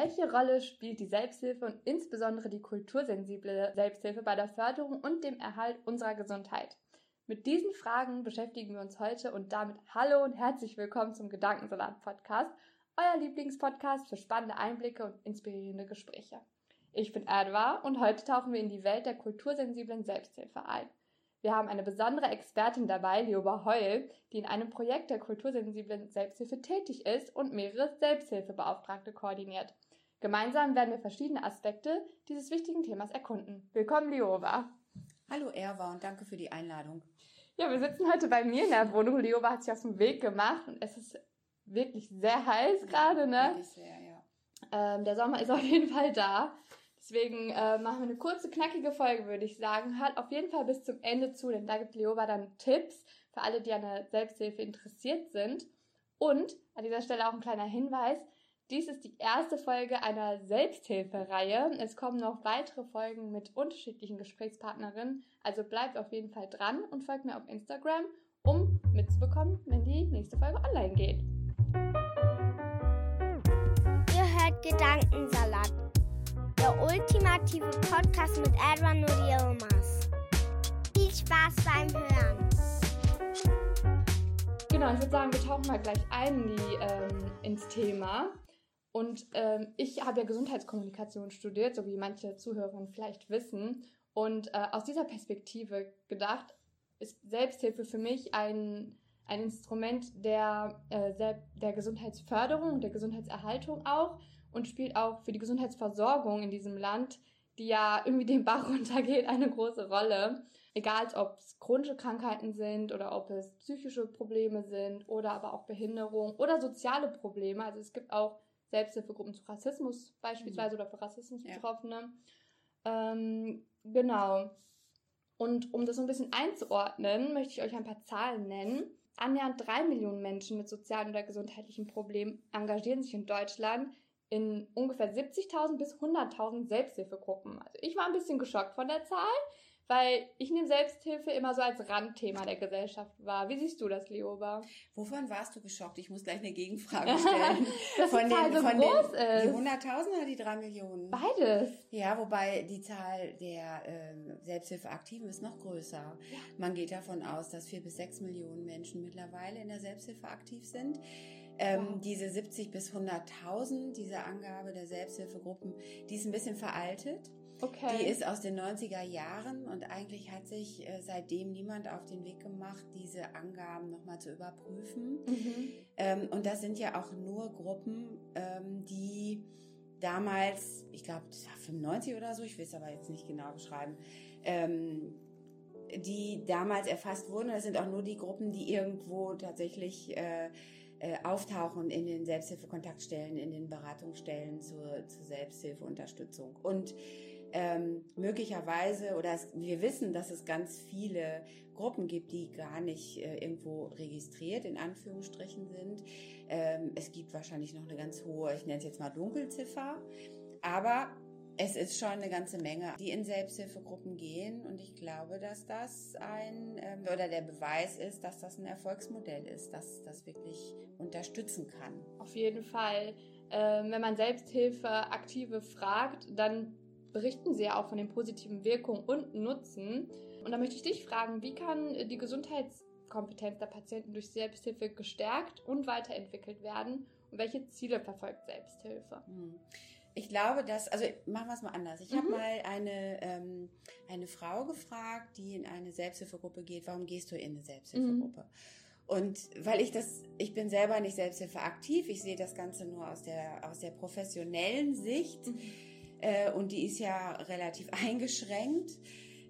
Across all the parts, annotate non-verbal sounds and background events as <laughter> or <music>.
Welche Rolle spielt die Selbsthilfe und insbesondere die kultursensible Selbsthilfe bei der Förderung und dem Erhalt unserer Gesundheit? Mit diesen Fragen beschäftigen wir uns heute und damit hallo und herzlich willkommen zum Gedankensalat Podcast, euer Lieblingspodcast für spannende Einblicke und inspirierende Gespräche. Ich bin Adwa und heute tauchen wir in die Welt der kultursensiblen Selbsthilfe ein. Wir haben eine besondere Expertin dabei, Lioba Heul, die in einem Projekt der kultursensiblen Selbsthilfe tätig ist und mehrere Selbsthilfebeauftragte koordiniert. Gemeinsam werden wir verschiedene Aspekte dieses wichtigen Themas erkunden. Willkommen, Lioba. Hallo Erwa und danke für die Einladung. Ja, wir sitzen heute bei mir in der Wohnung. Lioba hat sich auf den Weg gemacht und es ist wirklich sehr heiß gerade, ne? Wirklich sehr, ja. Ähm, der Sommer ist auf jeden Fall da. Deswegen äh, machen wir eine kurze, knackige Folge, würde ich sagen. Hört auf jeden Fall bis zum Ende zu, denn da gibt Leoba dann Tipps für alle, die an der Selbsthilfe interessiert sind. Und an dieser Stelle auch ein kleiner Hinweis. Dies ist die erste Folge einer Selbsthilfereihe. Es kommen noch weitere Folgen mit unterschiedlichen Gesprächspartnerinnen. Also bleibt auf jeden Fall dran und folgt mir auf Instagram, um mitzubekommen, wenn die nächste Folge online geht. Ihr hört Gedankensalat, der ultimative Podcast mit Edwin und Yilmaz. Viel Spaß beim Hören. Genau, ich würde sagen, wir tauchen mal gleich ein in die, ähm, ins Thema. Und ähm, ich habe ja Gesundheitskommunikation studiert, so wie manche Zuhörerinnen vielleicht wissen. Und äh, aus dieser Perspektive gedacht, ist Selbsthilfe für mich ein, ein Instrument der, äh, der Gesundheitsförderung, der Gesundheitserhaltung auch und spielt auch für die Gesundheitsversorgung in diesem Land, die ja irgendwie den Bach <laughs> runtergeht, eine große Rolle. Egal, ob es chronische Krankheiten sind oder ob es psychische Probleme sind oder aber auch Behinderung oder soziale Probleme. Also es gibt auch Selbsthilfegruppen zu Rassismus beispielsweise mhm. oder für Rassismus Betroffene. Ja. Ähm, genau. Und um das so ein bisschen einzuordnen, möchte ich euch ein paar Zahlen nennen. Annähernd drei Millionen Menschen mit sozialen oder gesundheitlichen Problemen engagieren sich in Deutschland in ungefähr 70.000 bis 100.000 Selbsthilfegruppen. Also ich war ein bisschen geschockt von der Zahl, weil ich nehme Selbsthilfe immer so als Randthema der Gesellschaft wahr. Wie siehst du das, Leoba? Wovon warst du geschockt? Ich muss gleich eine Gegenfrage stellen. <laughs> Dass von Zahl den, so von groß den, ist. Die 100.000 oder die 3 Millionen? Beides. Ja, wobei die Zahl der äh, Selbsthilfeaktiven ist noch größer. Ja. Man geht davon aus, dass 4 bis 6 Millionen Menschen mittlerweile in der Selbsthilfe aktiv sind. Ähm, wow. Diese 70 bis 100.000, diese Angabe der Selbsthilfegruppen, die ist ein bisschen veraltet. Okay. Die ist aus den 90er Jahren und eigentlich hat sich äh, seitdem niemand auf den Weg gemacht, diese Angaben nochmal zu überprüfen. Mhm. Ähm, und das sind ja auch nur Gruppen, ähm, die damals, ich glaube, das war 95 oder so, ich will es aber jetzt nicht genau beschreiben, ähm, die damals erfasst wurden. Das sind auch nur die Gruppen, die irgendwo tatsächlich äh, äh, auftauchen in den Selbsthilfekontaktstellen, in den Beratungsstellen zur, zur Selbsthilfeunterstützung. Und ähm, möglicherweise, oder es, wir wissen, dass es ganz viele Gruppen gibt, die gar nicht äh, irgendwo registriert, in Anführungsstrichen sind. Ähm, es gibt wahrscheinlich noch eine ganz hohe, ich nenne es jetzt mal Dunkelziffer, aber es ist schon eine ganze Menge, die in Selbsthilfegruppen gehen und ich glaube, dass das ein ähm, oder der Beweis ist, dass das ein Erfolgsmodell ist, dass das wirklich unterstützen kann. Auf jeden Fall. Ähm, wenn man Selbsthilfeaktive fragt, dann berichten sie ja auch von den positiven Wirkungen und Nutzen. Und da möchte ich dich fragen, wie kann die Gesundheitskompetenz der Patienten durch Selbsthilfe gestärkt und weiterentwickelt werden? Und welche Ziele verfolgt Selbsthilfe? Hm. Ich glaube, dass, also machen wir es mal anders. Ich mhm. habe mal eine, ähm, eine Frau gefragt, die in eine Selbsthilfegruppe geht, warum gehst du in eine Selbsthilfegruppe? Mhm. Und weil ich das, ich bin selber nicht Selbsthilfe aktiv, ich sehe das Ganze nur aus der, aus der professionellen Sicht. Mhm äh, und die ist ja relativ <laughs> eingeschränkt.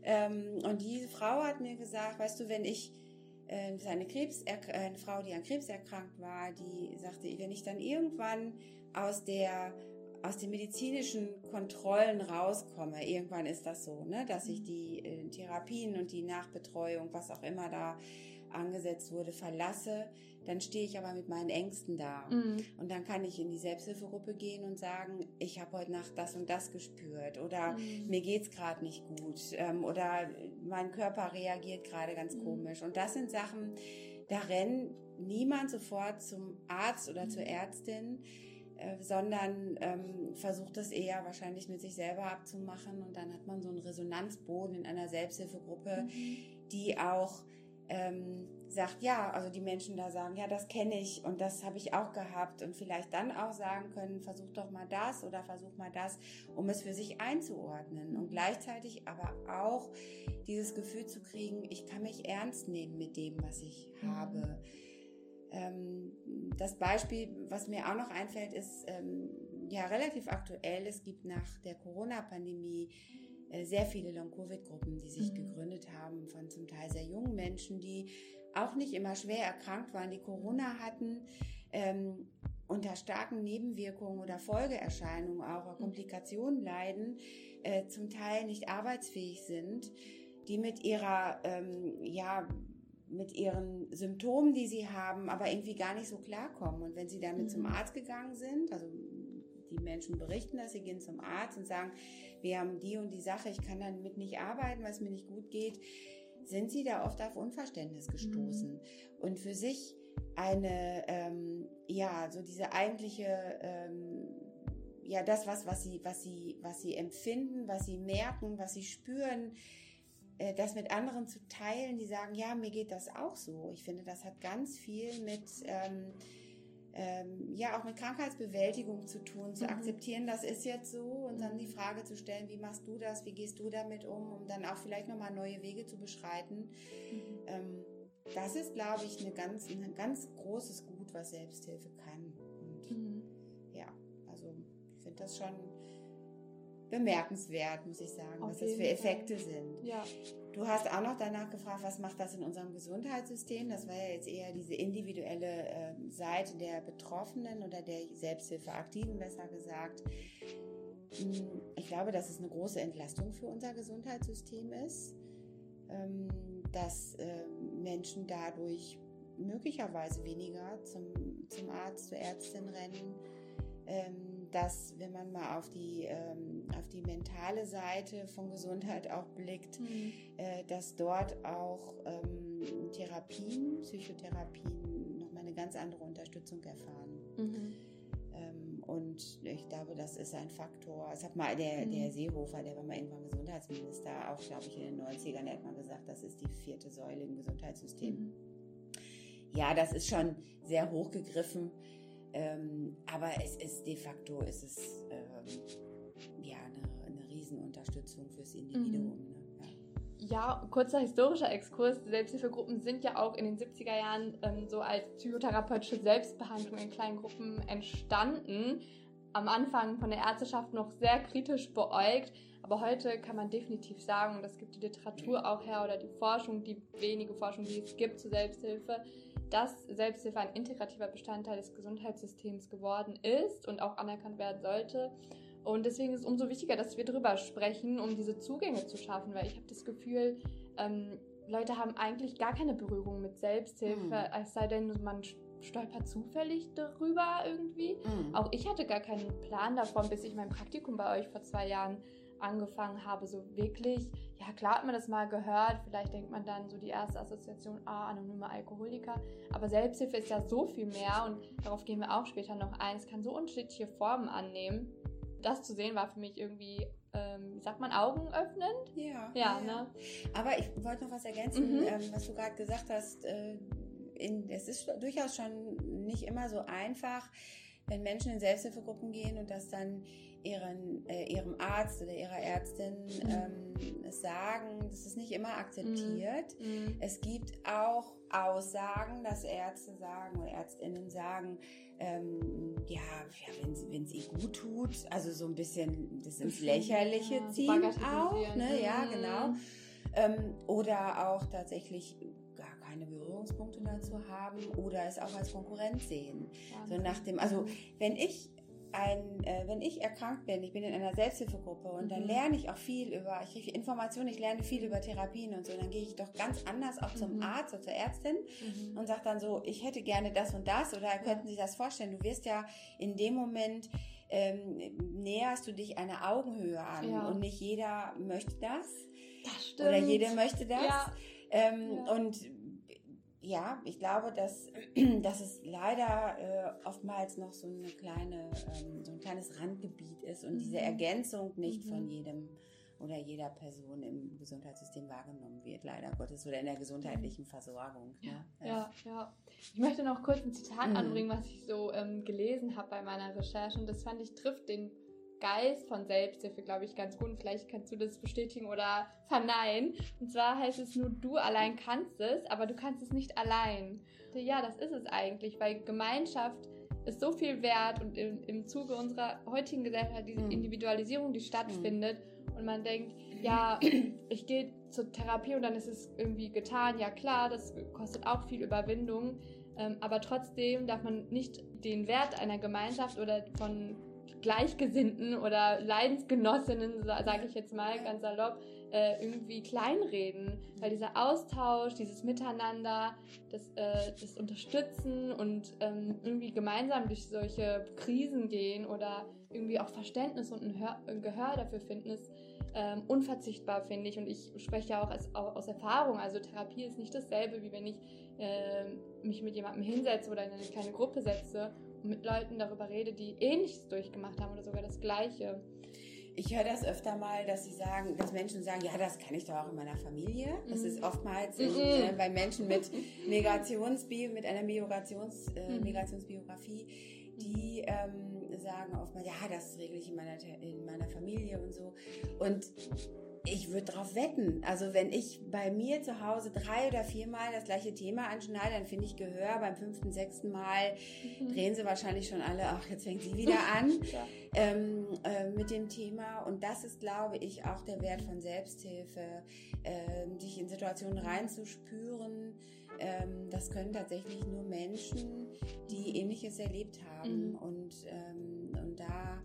Ähm, und diese Frau hat mir gesagt, weißt du, wenn ich äh, eine, Krebs, eine Frau, die an Krebs erkrankt war, die sagte, wenn ich dann irgendwann aus der aus den medizinischen Kontrollen rauskomme, irgendwann ist das so, ne, dass ich die äh, Therapien und die Nachbetreuung, was auch immer da angesetzt wurde, verlasse, dann stehe ich aber mit meinen Ängsten da. Mhm. Und dann kann ich in die Selbsthilfegruppe gehen und sagen, ich habe heute Nacht das und das gespürt oder mhm. mir geht's gerade nicht gut ähm, oder mein Körper reagiert gerade ganz mhm. komisch. Und das sind Sachen, da rennt niemand sofort zum Arzt oder zur mhm. Ärztin, äh, sondern ähm, versucht das eher wahrscheinlich mit sich selber abzumachen und dann hat man so einen Resonanzboden in einer Selbsthilfegruppe, mhm. die auch ähm, sagt, ja, also die Menschen da sagen, ja, das kenne ich und das habe ich auch gehabt und vielleicht dann auch sagen können, versuch doch mal das oder versuch mal das, um es für sich einzuordnen und gleichzeitig aber auch dieses Gefühl zu kriegen, ich kann mich ernst nehmen mit dem, was ich mhm. habe ähm, das Beispiel, was mir auch noch einfällt, ist ähm, ja relativ aktuell. Es gibt nach der Corona-Pandemie äh, sehr viele Long-Covid-Gruppen, die sich mhm. gegründet haben von zum Teil sehr jungen Menschen, die auch nicht immer schwer erkrankt waren, die Corona hatten, ähm, unter starken Nebenwirkungen oder Folgeerscheinungen auch oder mhm. Komplikationen leiden, äh, zum Teil nicht arbeitsfähig sind, die mit ihrer ähm, ja mit ihren Symptomen, die sie haben, aber irgendwie gar nicht so klarkommen. Und wenn sie damit mhm. zum Arzt gegangen sind, also die Menschen berichten das, sie gehen zum Arzt und sagen, wir haben die und die Sache, ich kann damit nicht arbeiten, weil es mir nicht gut geht, sind sie da oft auf Unverständnis gestoßen. Mhm. Und für sich eine, ähm, ja, so diese eigentliche, ähm, ja, das, was, was sie, was sie, was sie empfinden, was sie merken, was sie spüren, äh, das mit anderen zu teilen, die sagen, ja, mir geht das auch so. Ich finde, das hat ganz viel mit, ähm, ähm, ja, auch mit Krankheitsbewältigung zu tun, zu mhm. akzeptieren, das ist jetzt so und dann die Frage zu stellen, wie machst du das, wie gehst du damit um, um dann auch vielleicht nochmal neue Wege zu beschreiten. Mhm. Ähm, das ist, glaube ich, eine ganz, ein ganz großes Gut, was Selbsthilfe kann. Und mhm. ja, also ich finde das schon bemerkenswert, muss ich sagen, Auf was das für Effekte Fall. sind. Ja. Du hast auch noch danach gefragt, was macht das in unserem Gesundheitssystem? Das war ja jetzt eher diese individuelle äh, Seite der Betroffenen oder der Selbsthilfeaktiven, besser gesagt. Ich glaube, dass es eine große Entlastung für unser Gesundheitssystem ist, ähm, dass äh, Menschen dadurch möglicherweise weniger zum, zum Arzt, zur Ärztin rennen. Ähm, dass wenn man mal auf die, ähm, auf die mentale Seite von Gesundheit auch blickt, mhm. äh, dass dort auch ähm, Therapien, Psychotherapien nochmal eine ganz andere Unterstützung erfahren. Mhm. Ähm, und ich glaube, das ist ein Faktor. Es hat mal der, mhm. der Seehofer, der war mal irgendwann Gesundheitsminister, auch glaube ich in den 90ern, der hat mal gesagt, das ist die vierte Säule im Gesundheitssystem. Mhm. Ja, das ist schon sehr hochgegriffen. Ähm, aber es ist de facto ist es ähm, ja eine, eine Riesenunterstützung fürs Individuum. Mhm. Ne? Ja. ja. kurzer historischer Exkurs. Selbsthilfegruppen sind ja auch in den 70er Jahren ähm, so als psychotherapeutische Selbstbehandlung in kleinen Gruppen entstanden. Am Anfang von der Ärzteschaft noch sehr kritisch beäugt, aber heute kann man definitiv sagen, und das gibt die Literatur auch her oder die Forschung, die wenige Forschung, die es gibt zur Selbsthilfe, dass Selbsthilfe ein integrativer Bestandteil des Gesundheitssystems geworden ist und auch anerkannt werden sollte. Und deswegen ist es umso wichtiger, dass wir darüber sprechen, um diese Zugänge zu schaffen, weil ich habe das Gefühl, ähm, Leute haben eigentlich gar keine Berührung mit Selbsthilfe, mhm. es sei denn, man stolpert zufällig darüber irgendwie. Mhm. Auch ich hatte gar keinen Plan davon, bis ich mein Praktikum bei euch vor zwei Jahren angefangen habe, so wirklich, ja klar hat man das mal gehört, vielleicht denkt man dann so die erste Assoziation, ah, anonyme Alkoholiker, aber Selbsthilfe ist ja so viel mehr und darauf gehen wir auch später noch ein, es kann so unterschiedliche Formen annehmen. Das zu sehen war für mich irgendwie, ähm, wie sagt man, augenöffnend? Ja. Ja, ja. ne? Aber ich wollte noch was ergänzen, mhm. ähm, was du gerade gesagt hast. Äh, in, es ist durchaus schon nicht immer so einfach, wenn Menschen in Selbsthilfegruppen gehen und das dann ihren, äh, ihrem Arzt oder ihrer Ärztin ähm, sagen, das ist nicht immer akzeptiert. Mhm. Es gibt auch Aussagen, dass Ärzte sagen oder Ärztinnen sagen, ähm, ja, ja wenn es ihr gut tut, also so ein bisschen das ins <laughs> Lächerliche ja, ziehen auch, ne? Ja, genau. Mhm. Ähm, oder auch tatsächlich keine Berührungspunkte dazu haben oder es auch als Konkurrent sehen. So nach dem, also wenn ich ein, äh, wenn ich erkrankt bin, ich bin in einer Selbsthilfegruppe und dann mhm. lerne ich auch viel über, ich kriege Informationen, ich lerne viel über Therapien und so, dann gehe ich doch ganz anders auch zum mhm. Arzt oder zur Ärztin mhm. und sage dann so, ich hätte gerne das und das oder könnten Sie das vorstellen? Du wirst ja in dem Moment ähm, näherst du dich einer Augenhöhe an ja. und nicht jeder möchte das. Das stimmt. Oder jeder möchte das. Ja. Ähm, ja. Und ja, ich glaube, dass, <clears throat> dass es leider äh, oftmals noch so eine kleine, ähm, so ein kleines Randgebiet ist und mhm. diese Ergänzung nicht mhm. von jedem oder jeder Person im Gesundheitssystem wahrgenommen wird, leider Gottes, oder in der gesundheitlichen Versorgung. Ja, ne? ja, ja. ja. Ich möchte noch kurz ein Zitat mhm. anbringen, was ich so ähm, gelesen habe bei meiner Recherche und das fand ich trifft den Geist von Selbsthilfe, glaube ich, ganz gut. Und vielleicht kannst du das bestätigen oder verneinen. Und zwar heißt es nur, du allein kannst es, aber du kannst es nicht allein. Ja, das ist es eigentlich, weil Gemeinschaft ist so viel wert und im, im Zuge unserer heutigen Gesellschaft diese mhm. Individualisierung, die stattfindet und man denkt, ja, <clears throat> ich gehe zur Therapie und dann ist es irgendwie getan. Ja klar, das kostet auch viel Überwindung, ähm, aber trotzdem darf man nicht den Wert einer Gemeinschaft oder von Gleichgesinnten oder Leidensgenossinnen, sage ich jetzt mal ganz salopp, äh, irgendwie kleinreden. Weil dieser Austausch, dieses Miteinander, das, äh, das Unterstützen und ähm, irgendwie gemeinsam durch solche Krisen gehen oder irgendwie auch Verständnis und ein, Hör ein Gehör dafür finden, ist ähm, unverzichtbar, finde ich. Und ich spreche ja auch als, aus Erfahrung. Also Therapie ist nicht dasselbe, wie wenn ich äh, mich mit jemandem hinsetze oder in eine kleine Gruppe setze mit Leuten darüber rede, die Ähnliches durchgemacht haben oder sogar das Gleiche. Ich höre das öfter mal, dass sie sagen, dass Menschen sagen, ja, das kann ich doch auch in meiner Familie. Das mhm. ist oftmals in, äh, bei Menschen mit Migrationsbi mit einer Migrations, äh, mhm. Migrationsbiografie, die ähm, sagen oftmals, ja, das regle ich in meiner, in meiner Familie und so. Und ich würde drauf wetten. Also wenn ich bei mir zu Hause drei oder viermal das gleiche Thema anschneide, dann finde ich Gehör. Beim fünften, sechsten Mal mhm. drehen sie wahrscheinlich schon alle, ach, jetzt fängt sie wieder <laughs> an ja. ähm, äh, mit dem Thema. Und das ist, glaube ich, auch der Wert von Selbsthilfe, äh, sich in Situationen reinzuspüren. Ähm, das können tatsächlich nur Menschen, die Ähnliches erlebt haben. Mhm. Und, ähm, und da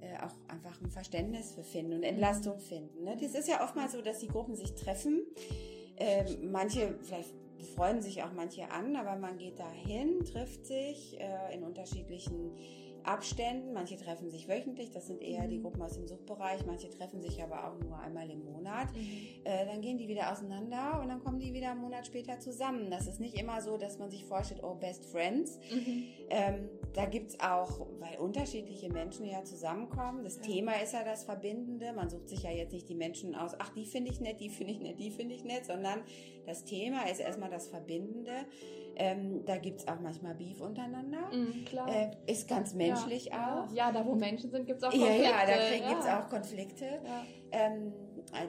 äh, auch einfach ein Verständnis für finden und Entlastung mhm. finden. Ne? Das ist ja oftmals so, dass die Gruppen sich treffen. Äh, manche, vielleicht freuen sich auch manche an, aber man geht dahin, trifft sich äh, in unterschiedlichen Abständen. Manche treffen sich wöchentlich, das sind eher die mhm. Gruppen aus dem Suchtbereich. Manche treffen sich aber auch nur einmal im Monat. Mhm. Äh, dann gehen die wieder auseinander und dann kommen die wieder einen Monat später zusammen. Das ist nicht immer so, dass man sich vorstellt, oh, Best Friends. Mhm. Ähm, da gibt's auch, weil unterschiedliche Menschen ja zusammenkommen. Das ja. Thema ist ja das Verbindende. Man sucht sich ja jetzt nicht die Menschen aus, ach, die finde ich nett, die finde ich nett, die finde ich nett, sondern das Thema ist erstmal das Verbindende. Ähm, da gibt's auch manchmal Beef untereinander. Mm, klar. Äh, ist ganz menschlich ja, auch. Ja, da wo Menschen sind, gibt's auch Konflikte. Ja, ja, da ja. gibt's auch Konflikte. Ja. Ähm,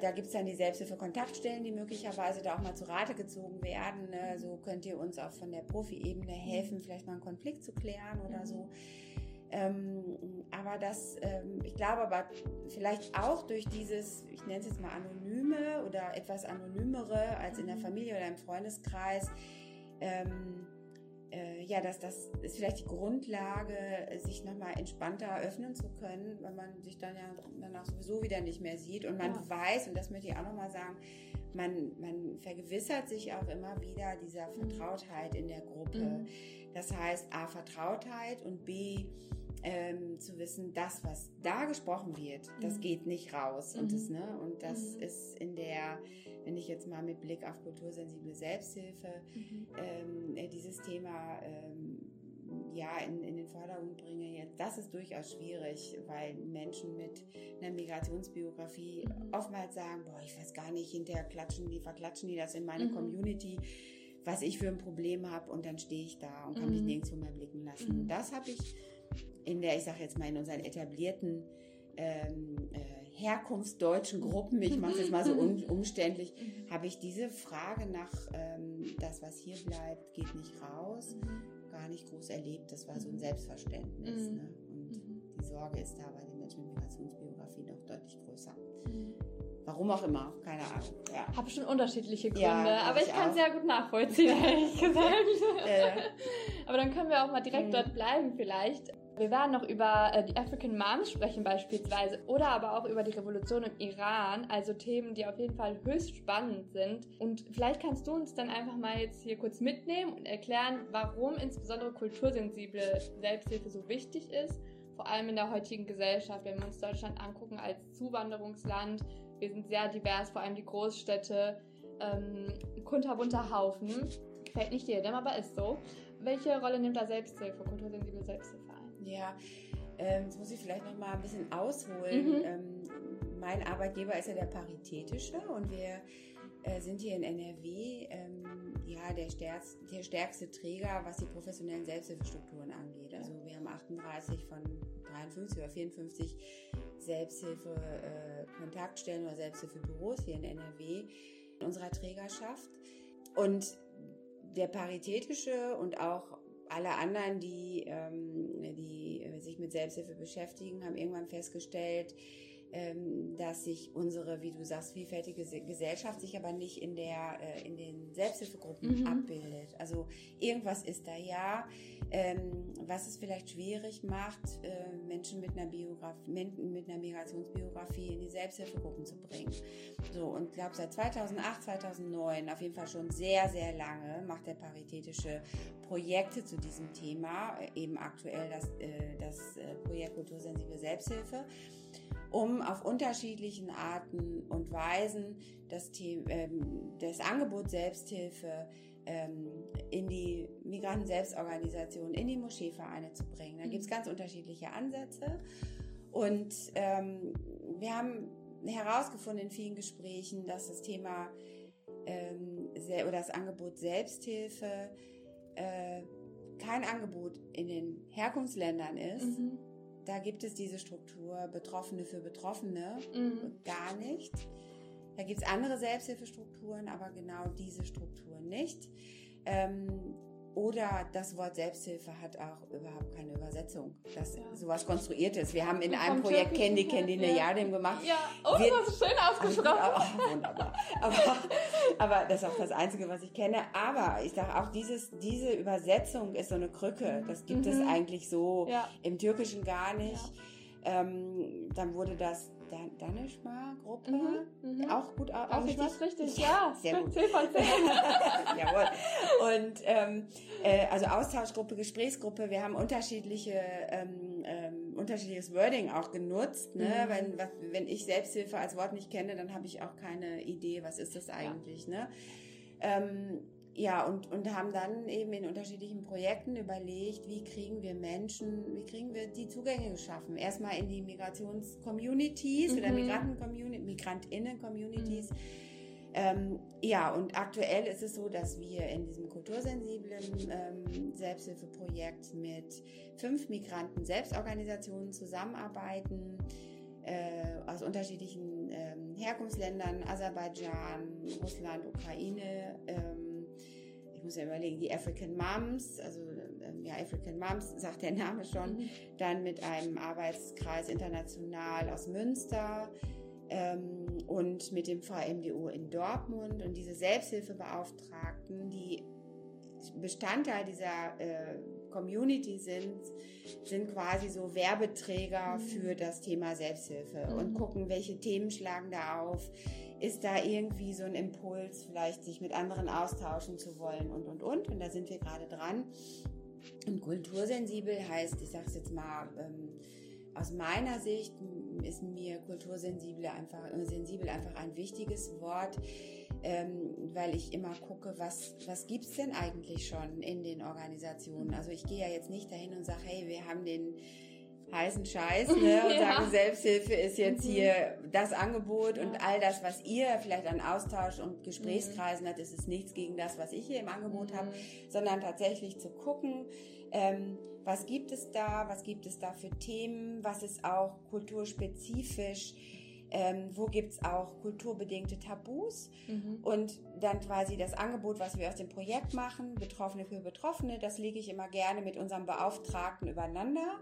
da gibt's dann die Selbsthilfe-Kontaktstellen, die möglicherweise da auch mal zu Rate gezogen werden. Ne? So könnt ihr uns auch von der Profi-Ebene helfen, vielleicht mal einen Konflikt zu klären oder mhm. so. Ähm, aber das, ähm, ich glaube aber vielleicht auch durch dieses, ich nenne es jetzt mal anonyme oder etwas anonymere als in der mhm. Familie oder im Freundeskreis, ähm, äh, ja, dass das ist vielleicht die Grundlage, sich nochmal entspannter öffnen zu können, weil man sich dann ja danach sowieso wieder nicht mehr sieht und man ja. weiß, und das möchte ich auch nochmal sagen, man, man vergewissert sich auch immer wieder dieser mhm. Vertrautheit in der Gruppe. Mhm. Das heißt A, Vertrautheit und B, ähm, zu wissen, das, was da gesprochen wird, mhm. das geht nicht raus. Mhm. Und das, ne, und das mhm. ist in der, wenn ich jetzt mal mit Blick auf kultursensible Selbsthilfe mhm. ähm, äh, dieses Thema ähm, ja, in, in den Vordergrund bringe, jetzt, das ist durchaus schwierig, weil Menschen mit einer Migrationsbiografie mhm. oftmals sagen, boah, ich weiß gar nicht, hinterher klatschen die, verklatschen die das in meine mhm. Community, was ich für ein Problem habe und dann stehe ich da und kann mhm. mich nirgendwo mehr blicken lassen. Und das habe ich in der, ich sage jetzt mal, in unseren etablierten ähm, äh, herkunftsdeutschen Gruppen, ich mache es jetzt mal so un umständlich, habe ich diese Frage nach ähm, das, was hier bleibt, geht nicht raus, gar nicht groß erlebt. Das war so ein Selbstverständnis. Mhm. Ne? Und die Sorge ist da bei den Menschen mit Migrationsbiografie noch deutlich größer. Warum auch immer, keine Ahnung. Ja. Habe schon unterschiedliche Gründe, Ja, aber ich ich kann auch. sehr gut nachvollziehen, ehrlich <laughs> gesagt. Äh, Aber dann können wir auch mal direkt Mhm. dort bleiben vielleicht. Wir werden noch über äh, die African Moms sprechen beispielsweise oder aber auch über die Revolution im Iran, also Themen, die auf jeden Fall höchst spannend sind. Und vielleicht kannst du uns dann einfach mal jetzt hier kurz mitnehmen und erklären, warum insbesondere kultursensible Selbsthilfe so wichtig ist, vor allem in der heutigen Gesellschaft, wenn wir uns Deutschland angucken als Zuwanderungsland. Wir sind sehr divers, vor allem die Großstädte, ähm, kunterbunter Haufen. Gefällt nicht jedem, aber ist so. Welche Rolle nimmt da Selbsthilfe, kultursensible Selbsthilfe ein? Ja, ähm, jetzt muss ich vielleicht noch mal ein bisschen ausholen. Mhm. Ähm, mein Arbeitgeber ist ja der Paritätische und wir äh, sind hier in NRW ähm, ja, der, stärkste, der stärkste Träger, was die professionellen Selbsthilfestrukturen angeht. Also wir haben 38 von 53 oder 54 Selbsthilfe-Kontaktstellen oder Selbsthilfebüros hier in NRW in unserer Trägerschaft. Und der Paritätische und auch alle anderen, die, ähm, die äh, sich mit Selbsthilfe beschäftigen, haben irgendwann festgestellt, dass sich unsere, wie du sagst, vielfältige Se- Gesellschaft sich aber nicht in der äh, in den Selbsthilfegruppen Mhm. abbildet. Also irgendwas ist da ja, ähm, was es vielleicht schwierig macht, äh, Menschen mit einer Biografie, mit einer Migrationsbiografie in die Selbsthilfegruppen zu bringen. So und ich glaube seit 2008, 2009, auf jeden Fall schon sehr sehr lange macht der paritätische Projekte zu diesem Thema, äh, eben aktuell das das Projekt Kultursensible Selbsthilfe um auf unterschiedlichen Arten und Weisen das, The ähm, das Angebot Selbsthilfe ähm, in die Migranten-Selbstorganisationen, in die Moscheevereine zu bringen. Da gibt es ganz unterschiedliche Ansätze. Und ähm, wir haben herausgefunden in vielen Gesprächen, dass das Thema ähm, oder das Angebot Selbsthilfe äh, kein Angebot in den Herkunftsländern ist. Mhm. Da gibt es diese Struktur Betroffene für Betroffene Mhm. gar nicht. Da gibt es andere Selbsthilfestrukturen, aber genau diese Strukturen nicht. Ähm, oder das Wort Selbsthilfe hat auch überhaupt keine Übersetzung, dass Ja. sowas konstruiert ist. Wir haben in einem Projekt Candy Candy ja. Nejadim gemacht. Ja, oh, Wir- das ist schön ausgesprochen. Oh, wunderbar. Aber, aber das ist auch das Einzige, was ich kenne. Aber ich sage auch, dieses, diese Übersetzung ist so eine Krücke. Das gibt es Mhm. eigentlich so Ja. im Türkischen gar nicht. Ähm, dann wurde das Dan Danishma-Gruppe Mhm, mhm. auch gut au- Hab ich was richtig? Ja, sehr gut. 10 von 10. <laughs> Jawohl. Und ähm, äh, also Austauschgruppe, Gesprächsgruppe, wir haben unterschiedliche ähm, ähm, unterschiedliches Wording auch genutzt. Ne? Mhm. Wenn, was, wenn ich Selbsthilfe als Wort nicht kenne, dann habe ich auch keine Idee, was ist das eigentlich. Ne? Ähm, ja, und, und haben dann eben in unterschiedlichen Projekten überlegt, wie kriegen wir Menschen, wie kriegen wir die Zugänge geschaffen? Erstmal in die Migrations-Communities oder Mhm. Migranten-Communities, Migrantinnen-Communities. Ähm, ja, und aktuell ist es so, dass wir in diesem kultursensiblen ähm, Selbsthilfeprojekt mit fünf Migranten-Selbstorganisationen zusammenarbeiten, äh, aus unterschiedlichen ähm, Herkunftsländern, Aserbaidschan, Russland, Ukraine. Ähm, ich muss ja überlegen, die African Moms, also ähm, ja, African Moms <laughs> sagt der Name schon, Mhm. dann mit einem Arbeitskreis international aus Münster ähm, und mit dem VMDO in Dortmund und diese Selbsthilfebeauftragten, die Bestandteil dieser äh, Community sind, sind quasi so Werbeträger Mhm. für das Thema Selbsthilfe Mhm. und gucken, welche Themen schlagen da auf. Ist da irgendwie so ein Impuls, vielleicht sich mit anderen austauschen zu wollen und, und, und. Und da sind wir gerade dran. Und kultursensibel heißt, ich sage es jetzt mal, ähm, aus meiner Sicht ist mir kultursensibel einfach, äh, sensibel einfach ein wichtiges Wort, ähm, weil ich immer gucke, was, was gibt's denn eigentlich schon in den Organisationen? Also ich gehe ja jetzt nicht dahin und sage, hey, wir haben den heißen Scheiß ne, <laughs> und Ja. sagen, Selbsthilfe ist jetzt Mhm. hier das Angebot und Ja. all das, was ihr vielleicht an Austausch und Gesprächskreisen habt, ist es nichts gegen das, was ich hier im Angebot habe, sondern tatsächlich zu gucken, ähm, was gibt es da, was gibt es da für Themen, was ist auch kulturspezifisch, ähm, wo gibt es auch kulturbedingte Tabus Mhm. und dann quasi das Angebot, was wir aus dem Projekt machen, Betroffene für Betroffene, das lege ich immer gerne mit unserem Beauftragten übereinander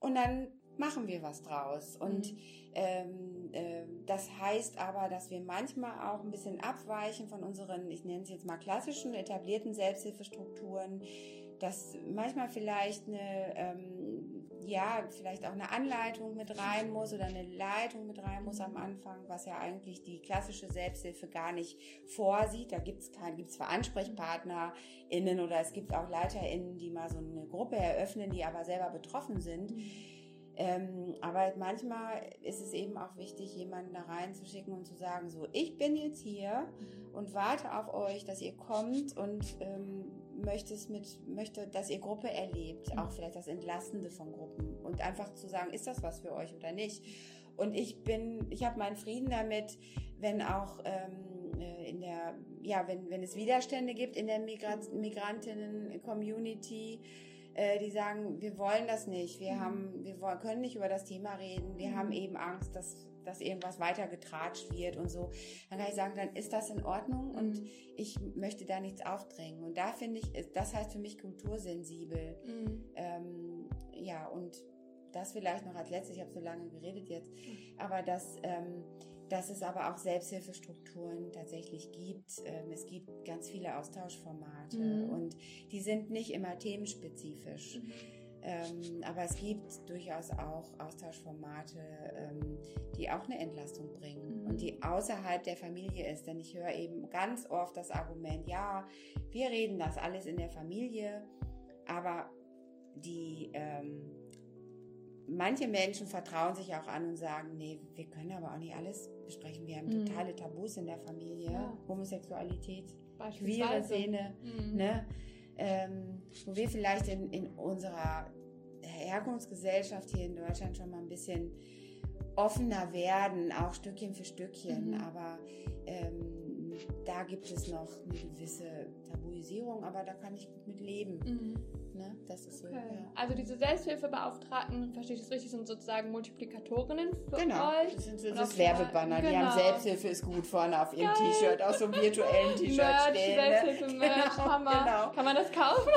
und dann machen wir was draus. Und Mhm. ähm, äh, das heißt aber, dass wir manchmal auch ein bisschen abweichen von unseren, ich nenne es jetzt mal klassischen, etablierten Selbsthilfestrukturen, dass manchmal vielleicht eine, ähm, ja, vielleicht auch eine Anleitung mit rein muss oder eine Leitung mit rein muss am Anfang, was ja eigentlich die klassische Selbsthilfe gar nicht vorsieht. Da gibt es gibt's zwar AnsprechpartnerInnen oder es gibt auch LeiterInnen, die mal so eine Gruppe eröffnen, die aber selber betroffen sind. Mhm ähm, aber manchmal ist es eben auch wichtig, jemanden da reinzuschicken und zu sagen, so, ich bin jetzt hier und warte auf euch, dass ihr kommt und ähm, möchtest mit, möchte, dass ihr Gruppe erlebt, auch vielleicht das Entlastende von Gruppen. Und einfach zu sagen, ist das was für euch oder nicht? Und ich bin, ich habe meinen Frieden damit, wenn auch ähm, äh, in der, ja, wenn, wenn es Widerstände gibt in der Migrantinnen-Community, äh, die sagen, wir wollen das nicht, wir mhm. haben, wir wollen, können nicht über das Thema reden, wir mhm. haben eben Angst, dass dass irgendwas weiter getratscht wird und so, dann kann ich sagen, dann ist das in Ordnung und mhm. ich möchte da nichts aufdrängen. Und da finde ich, das heißt für mich kultursensibel. Mhm. Ähm, ja, und das vielleicht noch als letztes, ich habe so lange geredet jetzt, mhm. aber das ähm, dass es aber auch Selbsthilfestrukturen tatsächlich gibt. Ähm, es gibt ganz viele Austauschformate mhm. und die sind nicht immer themenspezifisch. Mhm. Ähm, aber es gibt durchaus auch Austauschformate, ähm, die auch eine Entlastung bringen mhm. und die außerhalb der Familie ist. Denn ich höre eben ganz oft das Argument, ja, wir reden das alles in der Familie, aber die ähm, manche Menschen vertrauen sich auch an und sagen, nee, wir können aber auch nicht alles besprechen. Wir haben mhm. totale Tabus in der Familie. Ja. Homosexualität, queere Szene, mhm. ne? Ähm, wo wir vielleicht in, in unserer Herkunftsgesellschaft hier in Deutschland schon mal ein bisschen offener werden, auch Stückchen für Stückchen. Mhm. Aber ähm, da gibt es noch eine gewisse Tabuisierung, aber da kann ich gut mit leben. Ne? Das ist okay. so. Ja. Also diese Selbsthilfebeauftragten, verstehe ich das richtig, sind sozusagen Multiplikatorinnen für genau. euch. Das sind so das Werbebanner. Genau. Die haben Selbsthilfe ist gut vorne auf ihrem T-Shirt, auf so einem virtuellen <laughs> T-Shirt stehen. Ne? Selbsthilfe-Merch, genau, Hammer. Genau. Kann man das kaufen? <laughs>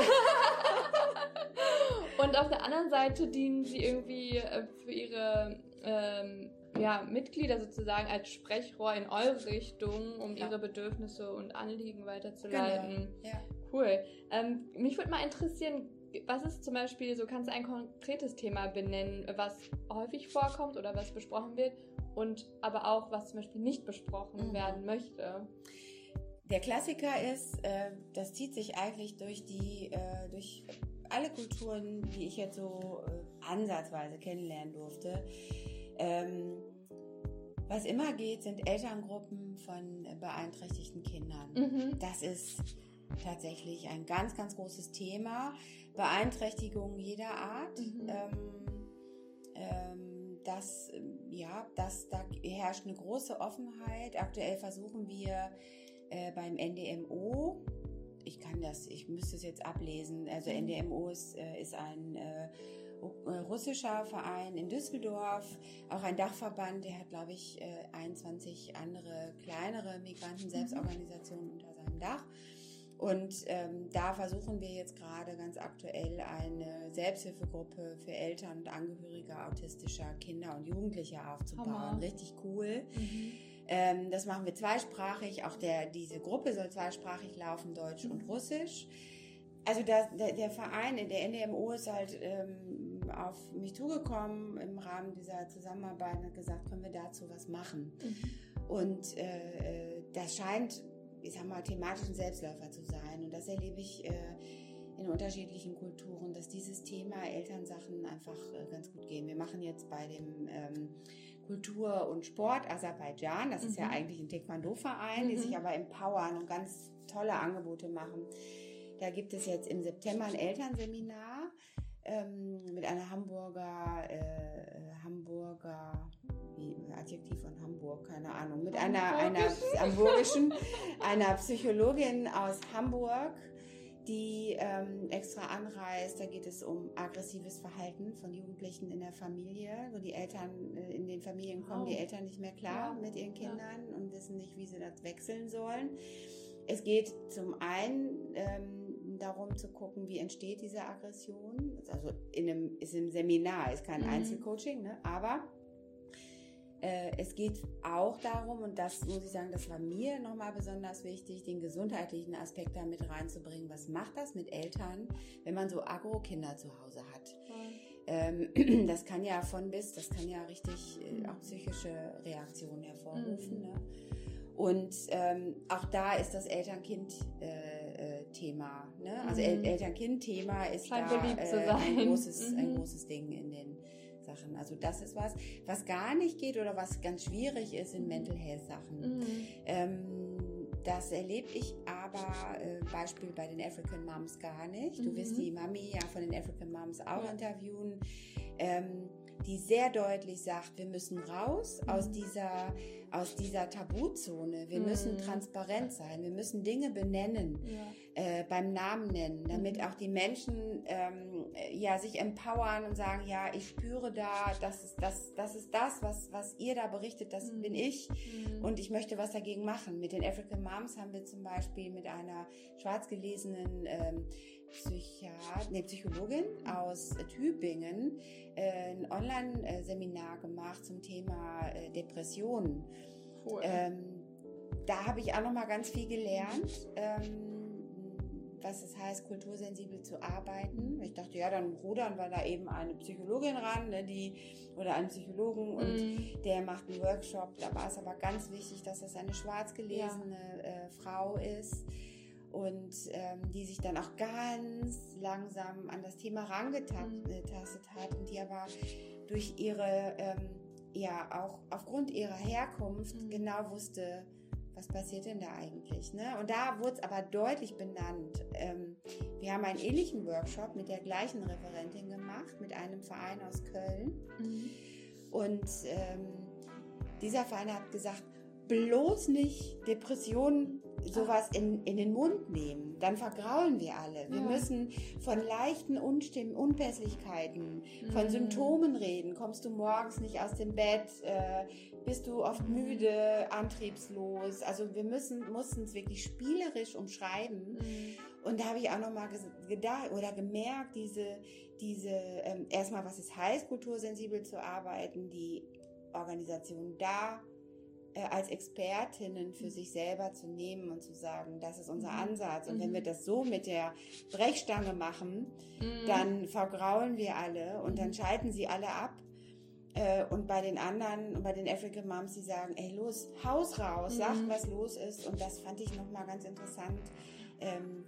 Und auf der anderen Seite dienen sie irgendwie äh, für ihre ähm, ja, Mitglieder sozusagen als Sprechrohr in eure Richtung, um ja. ihre Bedürfnisse und Anliegen weiterzuleiten. Genau. Ja. Cool. Ähm, mich würde mal interessieren, was ist zum Beispiel, so kannst du ein konkretes Thema benennen, was häufig vorkommt oder was besprochen wird und aber auch, was zum Beispiel nicht besprochen mhm. werden möchte? Der Klassiker ist, äh, das zieht sich eigentlich durch die, äh, durch alle Kulturen, die ich jetzt so äh, ansatzweise kennenlernen durfte. Ähm, was immer geht, sind Elterngruppen von beeinträchtigten Kindern. Mhm. Das ist tatsächlich ein ganz, ganz großes Thema. Beeinträchtigungen jeder Art. Mhm. Ähm, ähm, das, ja, das, da herrscht eine große Offenheit. Aktuell versuchen wir äh, beim NDMO, ich kann das, ich müsste es jetzt ablesen, also mhm. NDMO ist, äh, ist ein äh, äh, russischer Verein in Düsseldorf, auch ein Dachverband, der hat, glaube ich, 21 äh, andere kleinere Migranten-Selbstorganisationen unter seinem Dach. Und ähm, da versuchen wir jetzt gerade ganz aktuell eine Selbsthilfegruppe für Eltern und Angehörige autistischer Kinder und Jugendliche aufzubauen. Hammer. Richtig cool. Mhm. Ähm, das machen wir zweisprachig. Auch der, diese Gruppe soll zweisprachig laufen, Deutsch mhm. und Russisch. Also das, der, der Verein, der NDMO ist halt ähm, auf mich zugekommen im Rahmen dieser Zusammenarbeit und hat gesagt, können wir dazu was machen? Mhm. Und äh, äh das scheint ich sag mal, thematischen Selbstläufer zu sein. Und das erlebe ich äh, in unterschiedlichen Kulturen, dass dieses Thema Elternsachen einfach äh, ganz gut gehen. Wir machen jetzt bei dem ähm, Kultur und Sport Aserbaidschan, das mhm. ist ja mhm. eigentlich ein Taekwondo-Verein, mhm. die sich aber empowern und ganz tolle Angebote machen. Da gibt es jetzt im September ein Elternseminar ähm, mit einer Hamburger, äh, Hamburger wie Adjektiv von Hamburg, keine Ahnung, mit einer, einer hamburgischen, einer Psychologin aus Hamburg, die ähm, extra anreist. Da geht es um aggressives Verhalten von Jugendlichen in der Familie, wo die Eltern äh, in den Familien kommen, oh. die Eltern nicht mehr klar ja. mit ihren Kindern ja. und wissen nicht, wie sie das wechseln sollen. Es geht zum einen ähm, darum zu gucken, wie entsteht diese Aggression. Also in einem, ist im Seminar, ist kein mhm. Einzelcoaching, ne? aber es geht auch darum, und das muss ich sagen, das war mir nochmal besonders wichtig, den gesundheitlichen Aspekt da mit reinzubringen. Was macht das mit Eltern, wenn man so Agro-Kinder zu Hause hat? Ähm, <clears throat> das kann ja von bis, das kann ja richtig äh, auch psychische Reaktionen hervorrufen. Mhm. Ne? Und ähm, auch da ist das Eltern-Kind-Thema. Äh, ne? Also mhm. Eltern-Kind-Thema ist Scheint da äh, ein, großes, mhm. ein großes Ding in den Sachen. Also das ist was, was gar nicht geht oder was ganz schwierig ist in Mental Health Sachen. Mhm. Ähm, das erlebe ich aber äh, Beispiel bei den African Moms gar nicht. Du wirst mhm. die Mami ja von den African Moms auch ja. interviewen. Ähm, die sehr deutlich sagt, wir müssen raus mhm. aus dieser, aus dieser Tabuzone. Wir mhm. müssen transparent sein. Wir müssen Dinge benennen, ja. Äh, beim Namen nennen, damit mhm. auch die Menschen ähm, ja, sich empowern und sagen, ja, ich spüre da, das ist das, das, ist das was, was ihr da berichtet, das mhm. bin ich mhm. und ich möchte was dagegen machen. Mit den African Moms haben wir zum Beispiel mit einer schwarz gelesenen ähm, Psychiat nee, Psychologin aus Tübingen äh, ein Online-Seminar gemacht zum Thema äh, Depressionen. Cool. Ähm, da habe ich auch noch mal ganz viel gelernt, ähm, was es heißt, kultursensibel zu arbeiten. Ich dachte, ja, dann rudern wir da eben eine Psychologin ran, ne, die oder einen Psychologen und mm. der macht einen Workshop. Da war es aber ganz wichtig, dass das eine schwarz gelesene ja. äh, Frau ist und ähm, die sich dann auch ganz langsam an das Thema rangetastet mhm. hat und die aber durch ihre, ähm, ja, auch aufgrund ihrer Herkunft mhm. genau wusste, was passiert denn da eigentlich? Ne? Und da wurde es aber deutlich benannt. Ähm, wir haben einen ähnlichen Workshop mit der gleichen Referentin gemacht, mit einem Verein aus Köln. Mhm. Und ähm, dieser Verein hat gesagt, bloß nicht Depressionen sowas in, in den Mund nehmen, dann vergraulen wir alle. Wir ja. müssen von leichten Unstimmen, Unpässlichkeiten, mhm. von Symptomen reden. Kommst du morgens nicht aus dem Bett, äh, bist du oft müde, antriebslos. Also wir müssen mussten es wirklich spielerisch umschreiben. Mhm. Und da habe ich auch nochmal gedacht oder gemerkt, diese, diese ähm, erstmal, was es heißt, kultursensibel zu arbeiten, die Organisation da als Expertinnen für sich selber zu nehmen und zu sagen, das ist unser mhm. Ansatz. Und mhm. wenn wir das so mit der Brechstange machen, mhm. dann vergraulen wir alle und dann mhm. schalten sie alle ab. Äh, und bei den anderen, bei den African Moms, die sagen, ey, los, Haus raus, sagt, mhm. was los ist. Und das fand ich nochmal ganz interessant, ähm,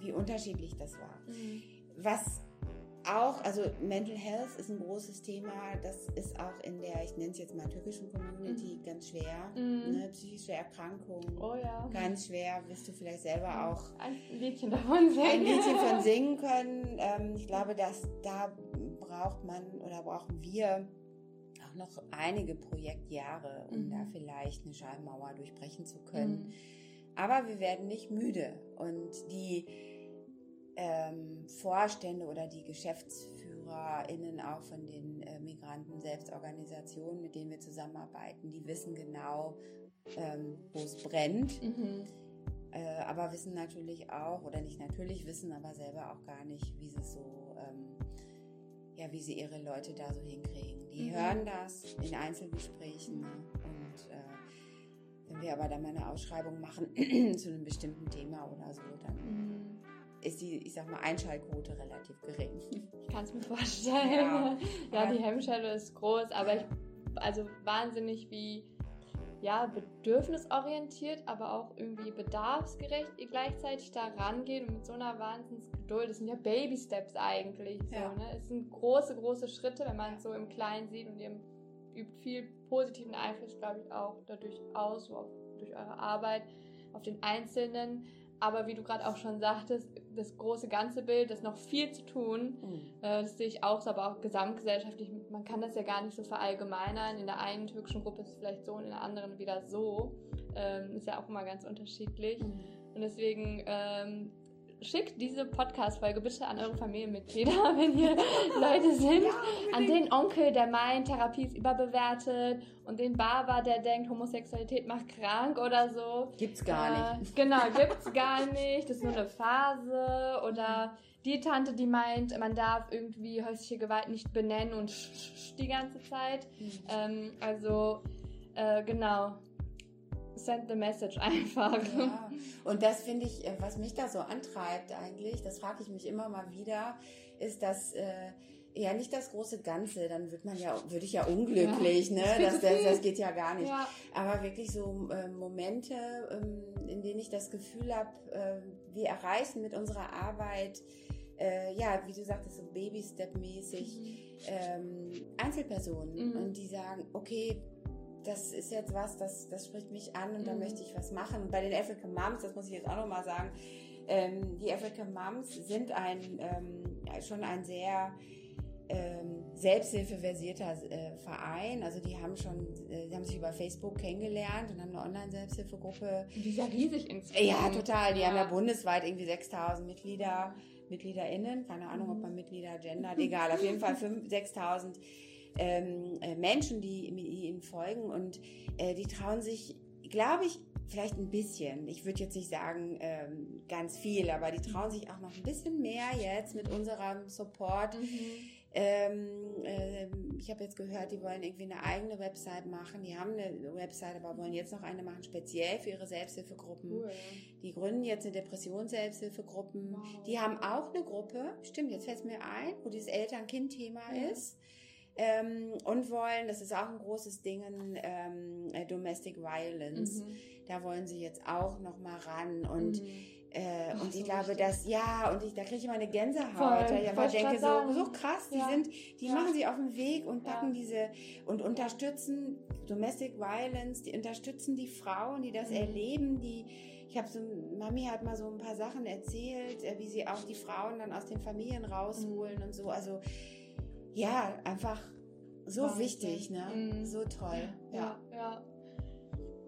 wie unterschiedlich das war. Mhm. Was auch, also Mental Health ist ein großes Thema. Das ist auch in der, ich nenne es jetzt mal türkischen Community, mhm. ganz schwer. Mhm. Ne? Psychische Erkrankungen. Oh ja. Ganz schwer. Wirst du vielleicht selber auch ein Liedchen davon singen. Ein Liedchen von <laughs> singen können. Ähm, ich glaube, dass da braucht man oder brauchen wir auch noch einige Projektjahre, um mhm. da vielleicht eine Schallmauer durchbrechen zu können. Mhm. Aber wir werden nicht müde. Und die ähm, Vorstände oder die GeschäftsführerInnen auch von den äh, Migranten-Selbstorganisationen, mit denen wir zusammenarbeiten, die wissen genau, ähm, wo es brennt. Mhm. Äh, aber wissen natürlich auch, oder nicht natürlich wissen, aber selber auch gar nicht, wie sie so, ähm, ja, wie sie ihre Leute da so hinkriegen. Die mhm. hören das in Einzelgesprächen ne? und äh, wenn wir aber dann mal eine Ausschreibung machen <clears throat> zu einem bestimmten Thema oder so, dann mhm ist die, ich sag mal, Einschaltquote relativ gering. <laughs> Ich kann es mir vorstellen. Ja, ja die Hemmschwelle ist groß, aber ich, also wahnsinnig wie, ja, bedürfnisorientiert, aber auch irgendwie bedarfsgerecht ihr gleichzeitig da rangeht und mit so einer Wahnsinnsgeduld. Das sind ja Baby-Steps eigentlich. So, ja. ne? Es sind große, große Schritte, wenn man es so im Kleinen sieht und ihr übt viel positiven Einfluss, glaube ich, auch dadurch aus, so auf, durch eure Arbeit auf den Einzelnen. Aber wie du gerade auch schon sagtest, das große ganze Bild, das noch viel zu tun, mhm. äh, das sehe ich auch, so, aber auch gesamtgesellschaftlich. Man kann das ja gar nicht so verallgemeinern. In der einen türkischen Gruppe ist es vielleicht so und in der anderen wieder so. Ähm, ist ja auch immer ganz unterschiedlich. Mhm. Und deswegen ähm, schickt diese Podcast-Folge bitte an eure Familienmitglieder, <laughs> wenn ihr <laughs> Leute sind. Ja, an den Onkel, der meint, Therapie ist überbewertet und den Barber, der denkt, Homosexualität macht krank oder so. Gibt's gar äh, nicht. Genau, <laughs> gibt's gar nicht. Das ist nur eine Phase. Oder die Tante, die meint, man darf irgendwie häusliche Gewalt nicht benennen und sch, die ganze Zeit. Mhm. Ähm, also, äh, genau send the message einfach. Ja. Und das finde ich, äh, was mich da so antreibt eigentlich, das frage ich mich immer mal wieder, ist, dass äh, ja nicht das große Ganze, dann wird man ja, würde ich ja unglücklich, ja, ne? Das, das, das, geht ja gar nicht. Ja. Aber wirklich so äh, Momente, ähm, in denen ich das Gefühl habe, äh, wir erreichen mit unserer Arbeit, äh, ja, wie du sagtest, so Baby-Step-mäßig mhm. ähm, Einzelpersonen mhm. und die sagen, okay, das ist jetzt was, das, das spricht mich an und mhm. da möchte ich was machen. Bei den African Moms, das muss ich jetzt auch nochmal sagen, ähm, die African Moms sind ein, ähm, schon ein sehr ähm, selbsthilfeversierter äh, Verein. Also die haben schon, äh, die haben sich über Facebook kennengelernt und haben eine Online-Selbsthilfegruppe. Die ist ja riesig ins Ja, total. Die ja. haben ja bundesweit irgendwie 6000 Mitglieder, MitgliederInnen. Keine Ahnung, ob man Mitglieder gendert. Egal, auf jeden Fall 6000 ähm, äh, Menschen, die, die ihnen folgen und äh, die trauen sich, glaube ich, vielleicht ein bisschen. Ich würde jetzt nicht sagen ähm, ganz viel, aber die trauen sich auch noch ein bisschen mehr jetzt mit unserem Support. Mhm. Ähm, äh, ich habe jetzt gehört, die wollen irgendwie eine eigene Website machen. Die haben eine Website, aber wollen jetzt noch eine machen, speziell für ihre Selbsthilfegruppen. Cool. Die gründen jetzt eine Depressions-Selbsthilfegruppen. Wow. Die haben auch eine Gruppe, stimmt, jetzt fällt es mir ein, wo dieses Eltern-Kind-Thema ja. ist ähm, und wollen, das ist auch ein großes Ding, ähm, äh, Domestic Violence. Mhm. Da wollen sie jetzt auch noch mal ran und mhm. Äh, Ach, und ich so glaube, richtig. dass, ja, und ich, da kriege ich immer eine Gänsehaut, weil ich einfach denke, so, so krass, die ja. sind, die ja. machen sich auf den Weg und packen ja. diese und unterstützen Domestic Violence, die unterstützen die Frauen, die das mhm. erleben, die, ich habe so, Mami hat mal so ein paar Sachen erzählt, äh, wie sie auch die Frauen dann aus den Familien rausholen mhm. und so, also ja, einfach so Wahnsinn. wichtig, ne? Mhm. So toll. Ja, ja. ja.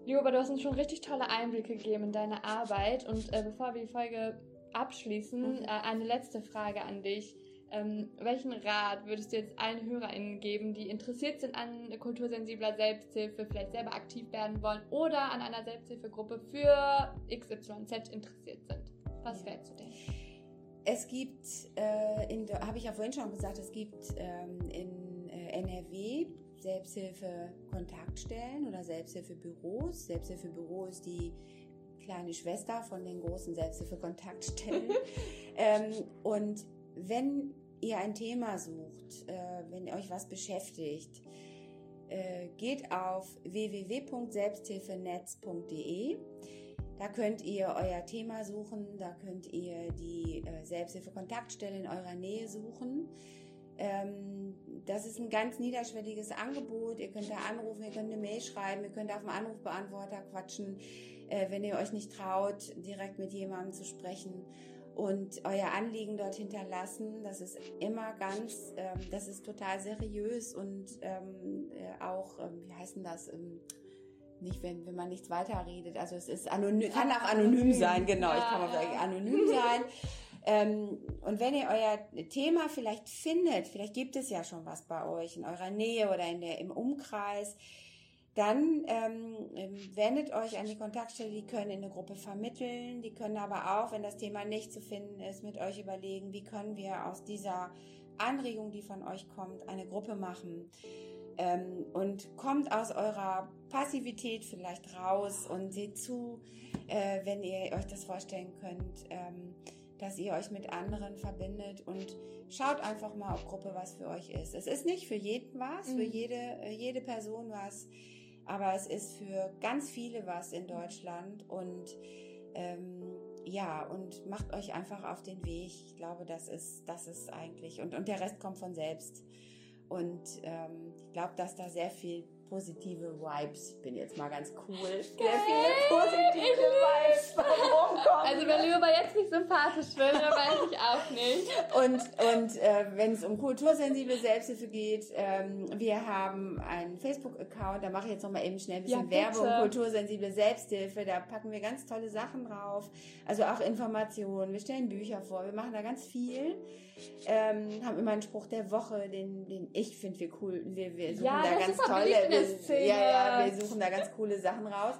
Lioba, du hast uns schon richtig tolle Einblicke gegeben in deine Arbeit. Und äh, bevor wir die Folge abschließen, mhm. äh, eine letzte Frage an dich. Ähm, welchen Rat würdest du jetzt allen HörerInnen geben, die interessiert sind an kultursensibler Selbsthilfe, vielleicht selber aktiv werden wollen oder an einer Selbsthilfegruppe für XYZ interessiert sind? Was ja. wählst du denn? Es gibt, äh, habe ich ja vorhin schon gesagt, es gibt ähm, in äh, NRW Selbsthilfe-Kontaktstellen oder Selbsthilfebüros. Selbsthilfebüro ist die kleine Schwester von den großen Selbsthilfe-Kontaktstellen. <laughs> ähm, und wenn ihr ein Thema sucht, äh, wenn euch was beschäftigt, äh, geht auf www.selbsthilfenetz.de da könnt ihr euer Thema suchen, da könnt ihr die äh, Selbsthilfe-Kontaktstelle in eurer Nähe suchen. Ähm, das ist ein ganz niederschwelliges Angebot. Ihr könnt da anrufen, ihr könnt eine Mail schreiben, ihr könnt auf dem Anrufbeantworter quatschen, äh, wenn ihr euch nicht traut, direkt mit jemandem zu sprechen und euer Anliegen dort hinterlassen. Das ist immer ganz, ähm, das ist total seriös und ähm, äh, auch, wie heißt denn das? Ähm, nicht, wenn, wenn man nichts weiterredet. Also es ist anonym, kann auch anonym sein, genau. ich kann auch sagen, anonym <laughs> sein. Ähm, und wenn ihr euer Thema vielleicht findet, vielleicht gibt es ja schon was bei euch in eurer Nähe oder in der, im Umkreis, dann ähm, wendet euch an die Kontaktstelle, die können in eine Gruppe vermitteln, die können aber auch, wenn das Thema nicht zu finden ist, mit euch überlegen, wie können wir aus dieser Anregung, die von euch kommt, eine Gruppe machen ähm, und kommt aus eurer Passivität vielleicht raus und seht zu, äh, wenn ihr euch das vorstellen könnt, ähm, dass ihr euch mit anderen verbindet und schaut einfach mal, ob Gruppe was für euch ist. Es ist nicht für jeden was, mhm. für jede, äh, jede Person was, aber es ist für ganz viele was in Deutschland und ähm, ja, und macht euch einfach auf den Weg. Ich glaube, das ist, das ist eigentlich, und, und der Rest kommt von selbst. Und ähm, ich glaube, dass da sehr viel positive Vibes. Ich bin jetzt mal ganz cool. Sehr viele positive Vibes rumkommen. Also wenn aber jetzt nicht sympathisch wird, dann weiß ich auch nicht. Und, und äh, wenn es um kultursensible Selbsthilfe geht, ähm, wir haben einen Facebook-Account, da mache ich jetzt noch mal eben schnell ein bisschen ja, Werbung, kultursensible Selbsthilfe, da packen wir ganz tolle Sachen drauf, also auch Informationen, wir stellen Bücher vor, wir machen da ganz viel ähm, haben immer einen Spruch der Woche, den, den ich finde wir cool. Wir, wir suchen ja, da ganz tolle, wir, ja, ja, wir suchen da ganz coole Sachen raus.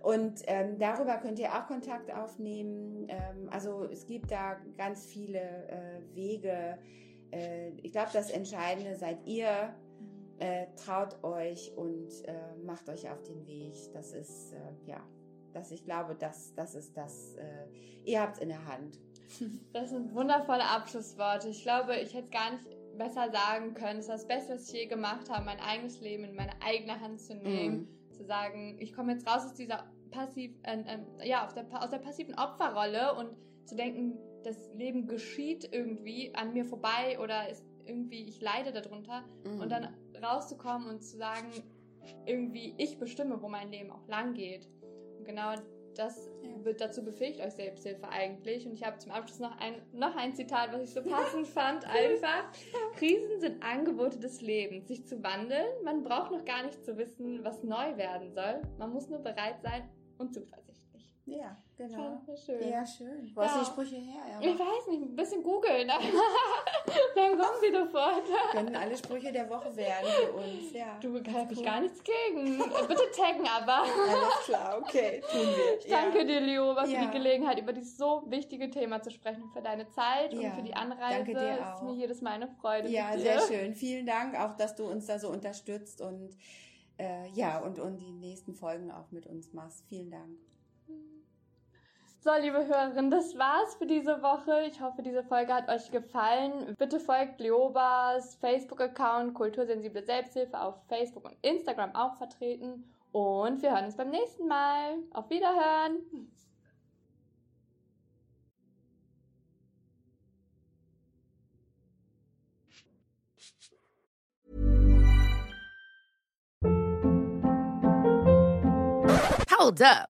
Und ähm, darüber könnt ihr auch Kontakt aufnehmen. Ähm, also es gibt da ganz viele äh, Wege. Äh, ich glaube, das Entscheidende seid ihr. Äh, traut euch und äh, macht euch auf den Weg. Das ist, äh, ja, dass ich glaube, dass das ist das, äh, ihr habt es in der Hand. <laughs> Das sind wundervolle Abschlussworte. Ich glaube, ich hätte gar nicht besser sagen können. Es ist das Beste, was ich je gemacht habe, mein eigenes Leben in meine eigene Hand zu nehmen. Mm. Zu sagen, ich komme jetzt raus aus dieser passiv, äh, äh, ja, der, aus der passiven Opferrolle und zu denken, das Leben geschieht irgendwie an mir vorbei oder ist irgendwie, ich leide darunter. Mm. Und dann rauszukommen und zu sagen, irgendwie, ich bestimme, wo mein Leben auch lang geht. Und genau das wird dazu befähigt euch Selbsthilfe eigentlich. Und ich habe zum Abschluss noch ein, noch ein Zitat, was ich so passend fand. <laughs> Einfach, Krisen sind Angebote des Lebens, sich zu wandeln. Man braucht noch gar nicht zu wissen, was neu werden soll. Man muss nur bereit sein und zuversichtlich. Ja. Genau. Schön. Ja, schön. Wo ja. hast du die Sprüche her? Ja, ich weiß nicht, ein bisschen googeln. <laughs> Dann kommen sie sofort. Können alle Sprüche der Woche werden für uns, ja. Du, da habe ich gar nichts gegen. Bitte taggen aber. Alles klar, okay, tun wir. Ich danke ja. dir, Leo, für die Gelegenheit, über dieses so wichtige Thema zu sprechen, für deine Zeit und für die Anreise. Danke dir auch. Es ist mir jedes Mal eine Freude. Ja, sehr schön. Vielen Dank auch, dass du uns da so unterstützt und äh, ja, und, und die nächsten Folgen auch mit uns machst. Vielen Dank. So, liebe Hörerinnen, das war's für diese Woche. Ich hoffe, diese Folge hat euch gefallen. Bitte folgt Leobas Facebook-Account Kultursensible Selbsthilfe auf Facebook und Instagram auch vertreten. Und wir hören uns beim nächsten Mal. Auf Wiederhören! Hold up.